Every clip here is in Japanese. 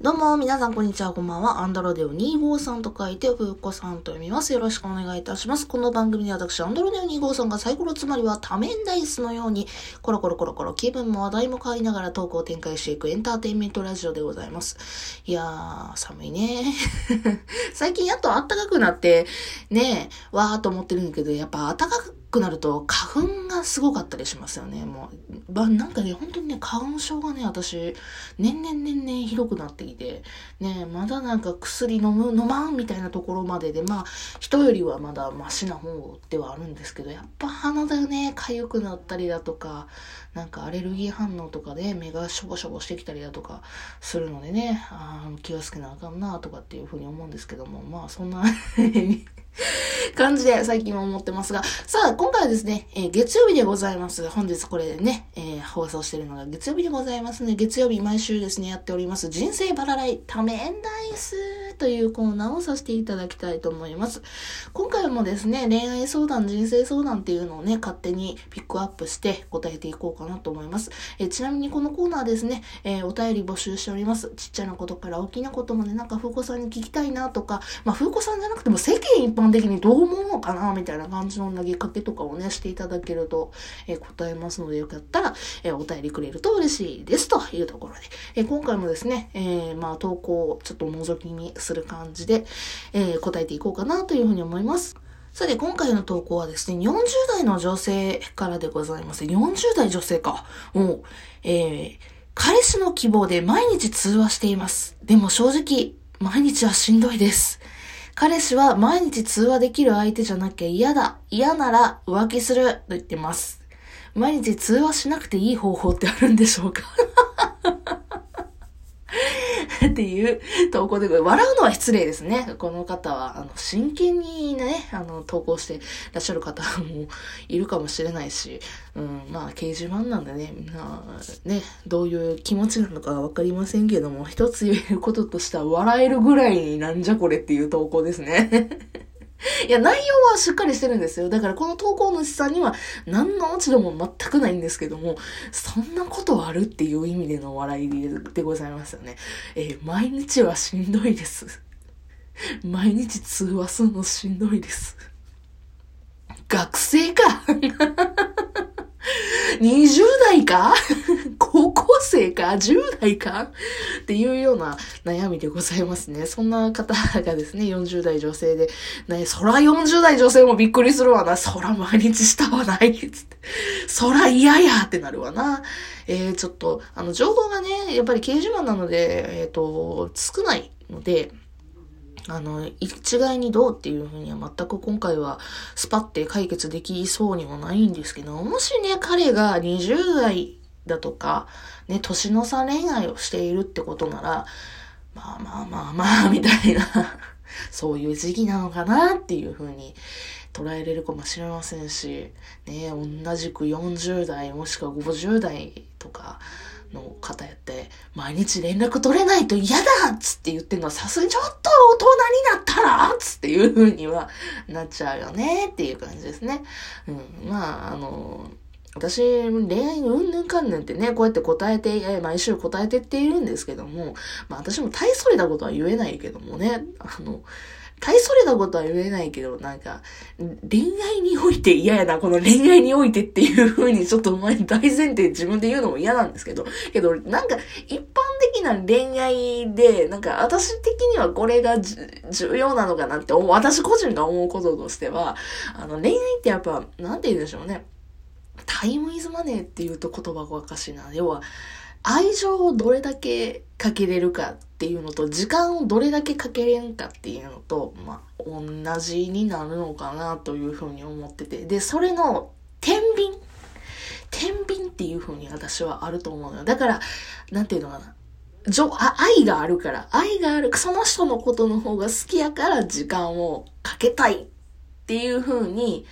どうも、皆さん、こんにちは、こんばんは。アンドロデオ253と書いて、ふうこさんと読みます。よろしくお願いいたします。この番組で私、アンドロデオ253がサイコロつまりは多面ダイスのように、コロコロコロコロ気分も話題も変わりながらトークを展開していくエンターテインメントラジオでございます。いやー、寒いね。最近やっと暖かくなって、ねわーと思ってるんだけど、やっぱ暖かくくなると花粉がすごかったりしますよね。もう、なんかね、本当にね、花粉症がね、私、年々年々ひどくなってきて、ね、まだなんか薬飲む、飲まんみたいなところまでで、まあ、人よりはまだマシな方ではあるんですけど、やっぱ鼻だよね、痒くなったりだとか、なんかアレルギー反応とかで目がしょぼしょぼしてきたりだとかするのでね、あ気をつけなあかんなとかっていうふうに思うんですけども、まあそんな 感じで最近は思ってますが、さあ、今回はですね、えー、月曜日でございます。本日これでね、えー、放送してるのが月曜日でございますね。月曜日毎週ですね、やっております、人生バラライ多面ダイスというコーナーをさせていただきたいと思います。今回もですね、恋愛相談、人生相談っていうのをね、勝手にピックアップして答えていこうかなと思います。え、ちなみにこのコーナーですね、えお便り募集しております。ちっちゃなことから大きなことまでなんか風子さんに聞きたいなとか、まあ風子さんじゃなくても世間一般的にどう思うのかなみたいな感じの投げかけとかをね、していただけると、えー、答えますので、よかったら、えー、お便りくれると嬉しいです。というところで、え、今回もですね、えまあ、投稿をちょっと覗き見する感じで、え答えていこうかなというふうに思います。さて、今回の投稿はですね、40代の女性からでございます。40代女性か。もう、えー、彼氏の希望で毎日通話しています。でも正直、毎日はしんどいです。彼氏は毎日通話できる相手じゃなきゃ嫌だ。嫌なら浮気する。と言ってます。毎日通話しなくていい方法ってあるんでしょうか？っていう投稿で、笑うのは失礼ですね。この方は、あの、真剣にね、あの、投稿してらっしゃる方もいるかもしれないし、うん、まあ、掲示板なんでね、みんな、ね、どういう気持ちなのかわかりませんけども、一つ言えることとしては、笑えるぐらいになんじゃこれっていう投稿ですね。いや、内容はしっかりしてるんですよ。だからこの投稿主さんには何の落ち度も全くないんですけども、そんなことあるっていう意味での笑いでございますよね。えー、毎日はしんどいです。毎日通話するのしんどいです。学生か20代か？高校生か ?10 代か？っていうような悩みでございますね。そんな方がですね、40代女性で、ね、そら40代女性もびっくりするわな。そら毎日したわない。つって。そら嫌やってなるわな。えー、ちょっと、あの、情報がね、やっぱり掲示板なので、えっ、ー、と、少ないので、あの、一概にどうっていうふうには全く今回はスパって解決できそうにもないんですけど、もしね、彼が20代だとか、ね、年の差恋愛をしているってことなら、まあまあまあまあ、みたいなそういう時期なのかなっていうふうに捉えれるかもしれませんし、ね、同じく40代もしくは50代とか、の方やって、毎日連絡取れないと嫌だっつって言ってんのはさすがにちょっと大人になったらっつっていう風にはなっちゃうよねっていう感じですね。うん。まあ、あの、私、恋愛うんぬんかんぬんってね、こうやって答えて、毎週答えてっているんですけども、まあ私も大それたことは言えないけどもね、あの、大それたことは言えないけど、なんか、恋愛において嫌やな、この恋愛においてっていう風にちょっと前大前提自分で言うのも嫌なんですけど、けど、なんか、一般的な恋愛で、なんか、私的にはこれが重要なのかなって思う、私個人が思うこととしては、あの、恋愛ってやっぱ、なんて言うんでしょうね。タイムイズマネーっていうと言葉がおかしいな。要は、愛情をどれだけかけれるかっていうのと、時間をどれだけかけれんかっていうのと、まあ、同じになるのかなというふうに思ってて。で、それの、天秤天秤っていうふうに私はあると思うのよ。だから、なんていうのかな。あ愛があるから、愛がある、その人のことの方が好きやから時間をかけたいっていうふうに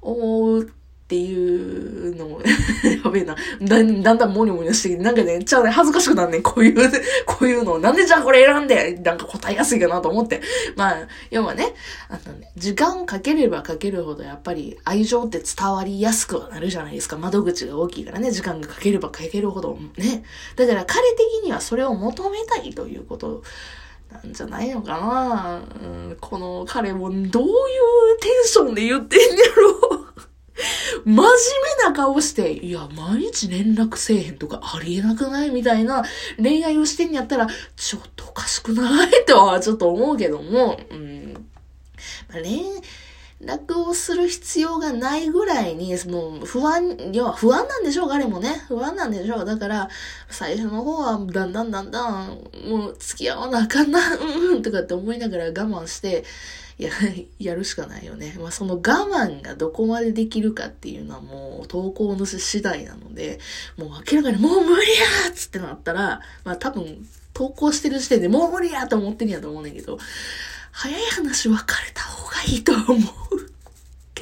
思うっていうのを やべえな。だんだんだんモニモニしてきて、なんかね、ちゃうね、恥ずかしくなんねこういう、こういうの、なんでじゃあこれ選んで、なんか答えやすいかなと思って。まあ、要はね、あのね、時間かければかけるほど、やっぱり愛情って伝わりやすくはなるじゃないですか。窓口が大きいからね、時間がかければかけるほど、ね。だから彼的にはそれを求めたいということなんじゃないのかな、うん、この彼もどういうテンションで言ってんやろう真面目な顔して、いや、毎日連絡せえへんとかありえなくないみたいな恋愛をしてんやったら、ちょっとおかしくない？とはちょっと思うけども、うん。まあ、ね絡をする必要がないぐらいに、もう不安、要は不安なんでしょう、彼もね。不安なんでしょう。だから、最初の方はだんだんだんだん、もう付き合わなあかんな、うん、とかって思いながら我慢して、や、やるしかないよね。まあ、その我慢がどこまでできるかっていうのはもう投稿の次第なので、もう明らかにもう無理やっつってなったら、まあ多分投稿してる時点でもう無理やと思ってんやと思うねんけど、早い話別れた方がいいと思う。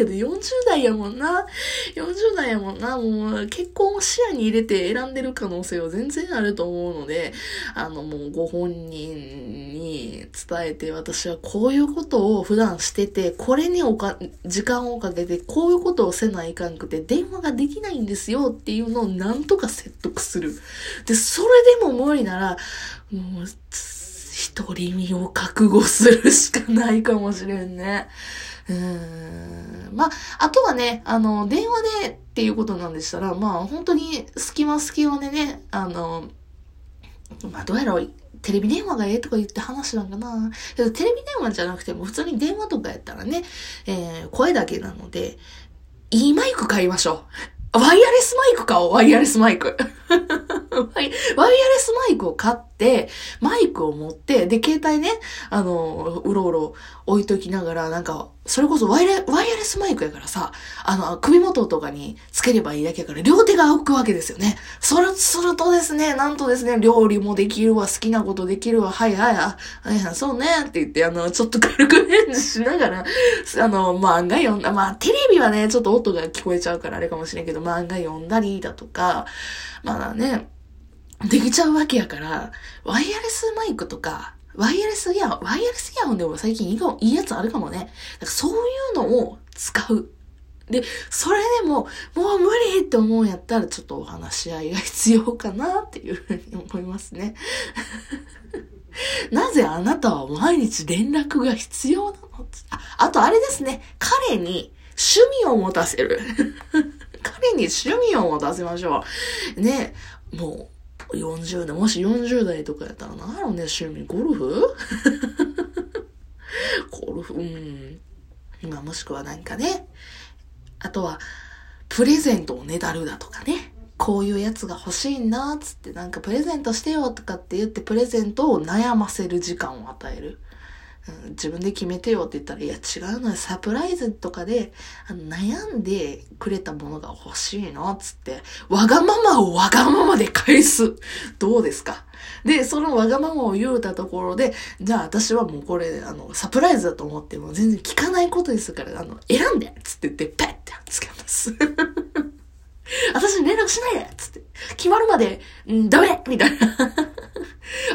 けど40代やもんな。40代やもんな。もう結婚を視野に入れて選んでる可能性は全然あると思うので、あのもうご本人に伝えて私はこういうことを普段してて、これにおか、時間をかけてこういうことをせないかんくて電話ができないんですよっていうのをなんとか説得する。で、それでも無理なら、もう、独り身を覚悟するしかないかもしれんね。うん。まあ、あとはね、あの、電話でっていうことなんでしたら、まあ、本当に隙間隙間でね、あの、まあ、どうやろう、テレビ電話がええとか言って話なんかな。けど、テレビ電話じゃなくても、普通に電話とかやったらね、えー、声だけなので、いいマイク買いましょう。ワイヤレスマイク買おう、ワイヤレスマイク。ワイヤレスマイクを買って、マイクを持って、で、携帯ね、あの、うろうろ置いときながら、なんか、それこそワイヤワイヤレスマイクやからさ、あの、首元とかにつければいいだけやから、両手が浮くわけですよね。それ、するとですね、なんとですね、料理もできるわ、好きなことできるわ、はいはい、あ、はいはい、そうね、って言って、あの、ちょっと軽く返事しながら、あの、漫画読んだ、まあ、テレビはね、ちょっと音が聞こえちゃうからあれかもしれんけど、漫画読んだりだとか、まあね、できちゃうわけやから、ワイヤレスマイクとか、ワイヤレスイヤホン、ワイヤレスイヤホンでも最近いいやつあるかもね。だからそういうのを使う。で、それでも、もう無理って思うんやったら、ちょっとお話し合いが必要かなっていうふうに思いますね。なぜあなたは毎日連絡が必要なの？ああとあれですね。彼に趣味を持たせる。彼に趣味を持たせましょう。ね、もう、40代、もし40代とかやったら、なんやろね、趣味、ゴルフ？ゴルフ、うん。まあ、もしくはなんかね、あとは、プレゼントをねだるだとかね。こういうやつが欲しいな、つってなんかプレゼントしてよとかって言ってプレゼントを悩ませる時間を与える。自分で決めてよって言ったら、いや違うのよ、サプライズとかで、悩んでくれたものが欲しいのつって、わがままをわがままで返す。どうですか？で、そのわがままを言うたところで、じゃあ私はもうこれ、あの、サプライズだと思っても全然聞かないことですから、あの、選んでつって言って、ペッてつけます。私に連絡しないでつって。決まるまで、んダメみたいな。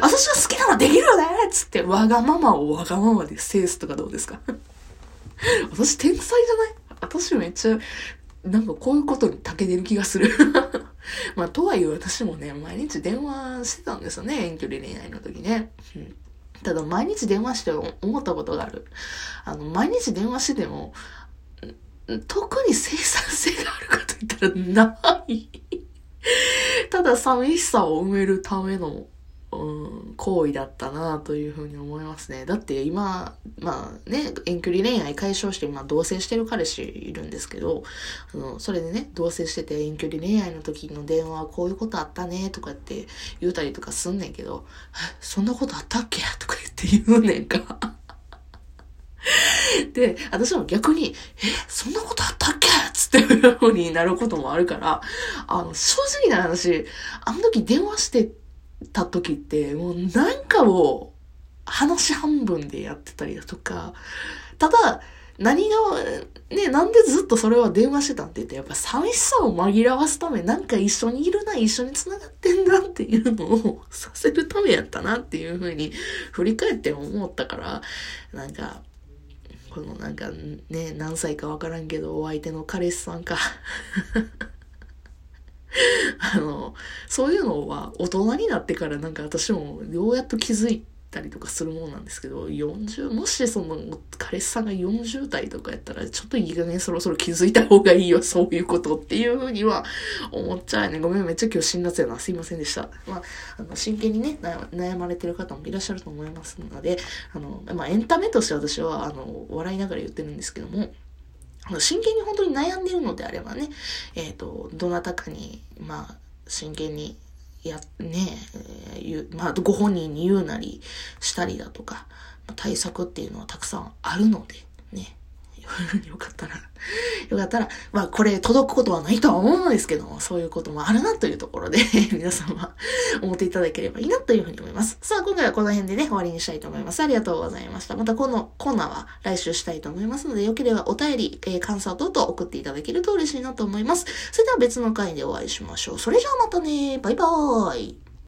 私は好きなのできるよねつって、わがままをわがままで制すとかどうですか？私天才じゃない？私めっちゃ、なんかこういうことに長けてる気がする まあ、とはいえ私もね、毎日電話してたんですよね、遠距離恋愛の時ね。うん、ただ、毎日電話して思ったことがある。あの、毎日電話してても、特に生産性があるかと言ったらない ただ寂しさを埋めるための、うん、行為だったなというふうに思いますね。だって今、まあね、遠距離恋愛解消して今同棲してる彼氏いるんですけど、あの、それでね、同棲してて遠距離恋愛の時の電話こういうことあったねとかって言うたりとかすんねんけど、そんなことあったっけとか言って言うねんか。で、私も逆に、え、そんなことあったっけつっていうようになることもあるから、あの、正直な話、あの時電話してた時って、もうなんかを話半分でやってたりだとか、ただ、何が、ね、なんでずっとそれは電話してたんって言って、やっぱ寂しさを紛らわすため、なんか一緒にいるな、一緒に繋がってんだっていうのをさせるためやったなっていうふうに振り返って思ったから、なんか、このなんかね、何歳かわからんけど、お相手の彼氏さんか。あの、そういうのは大人になってからなんか私もようやっと気づいたりとかするもんなんですけど、40、もしその彼氏さんが40代とかやったら、ちょっといい加減そろそろ気づいた方がいいよ、そういうことっていうふうには思っちゃうね。ごめん、めっちゃ今日辛辣やな。すいませんでした。まあ、あの、真剣にね、悩まれてる方もいらっしゃると思いますので、あの、まあ、エンタメとして私は、あの、笑いながら言ってるんですけども、真剣に本当に悩んでるのであればね、えっ、ー、と、どなたかに、まあ、真剣にや、ね、えー、まあ、ご本人に言うなりしたりだとか、対策っていうのはたくさんあるので、ね。よかったら、よかったら、まあこれ届くことはないとは思うんですけども、そういうこともあるなというところで 皆様思っていただければいいなというふうに思います。さあ、今回はこの辺でね、終わりにしたいと思います。ありがとうございました。またこのコーナーは来週したいと思いますので、よければお便り、えー、感想等々送っていただけると嬉しいなと思います。それでは別の回でお会いしましょう。それじゃあまたね、バイバーイ。